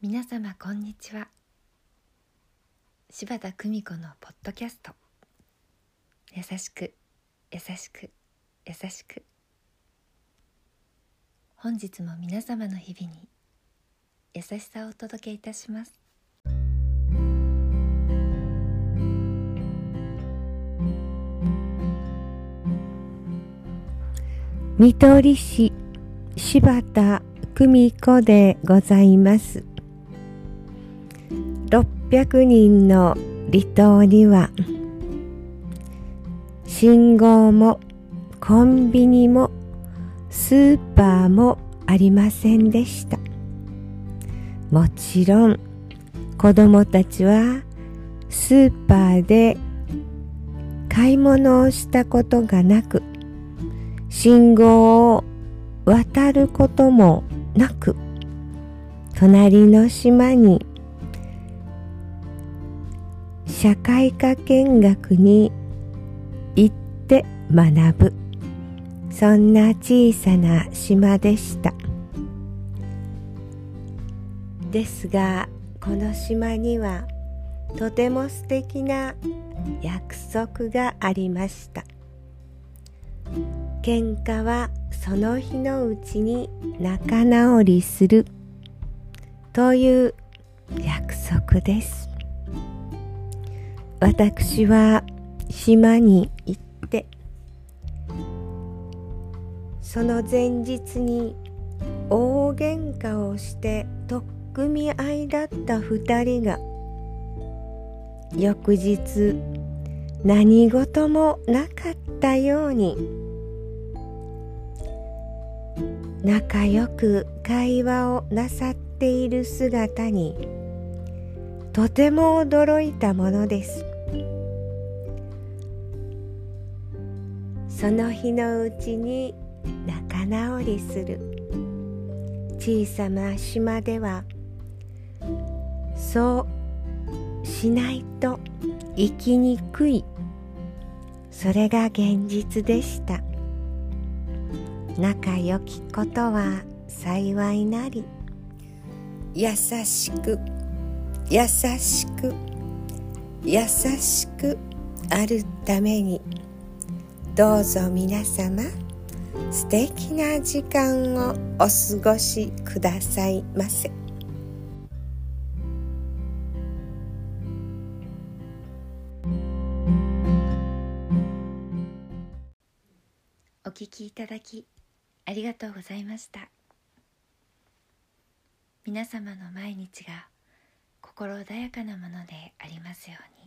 皆様こんにちは。柴田久美子のポッドキャスト。優しく優しく優しく。本日も皆様の日々に優しさをお届けいたします。見取り師柴田久美子でございます。600人の離島には信号もコンビニもスーパーもありませんでした。もちろん子供たちはスーパーで買い物をしたことがなく信号を渡ることもなく隣の島に社会科見学に行って学ぶ。そんな小さな島でした。ですがこの島にはとても素敵な約束がありました。喧嘩はその日のうちに仲直りする。という約束です。私は島に行ってその前日に大喧嘩をして取っ組み合いだった二人が翌日何事もなかったように仲良く会話をなさっている姿にとても驚いたものです。その日のうちに仲直りする。小さな島ではそうしないと生きにくい。それが現実でした。仲良きことは幸いなり優しく優しく優しくあるためにどうぞ皆様素敵な時間をお過ごしくださいませ。お聞きいただきありがとうございました。皆様の毎日が心穏やかなものでありますように。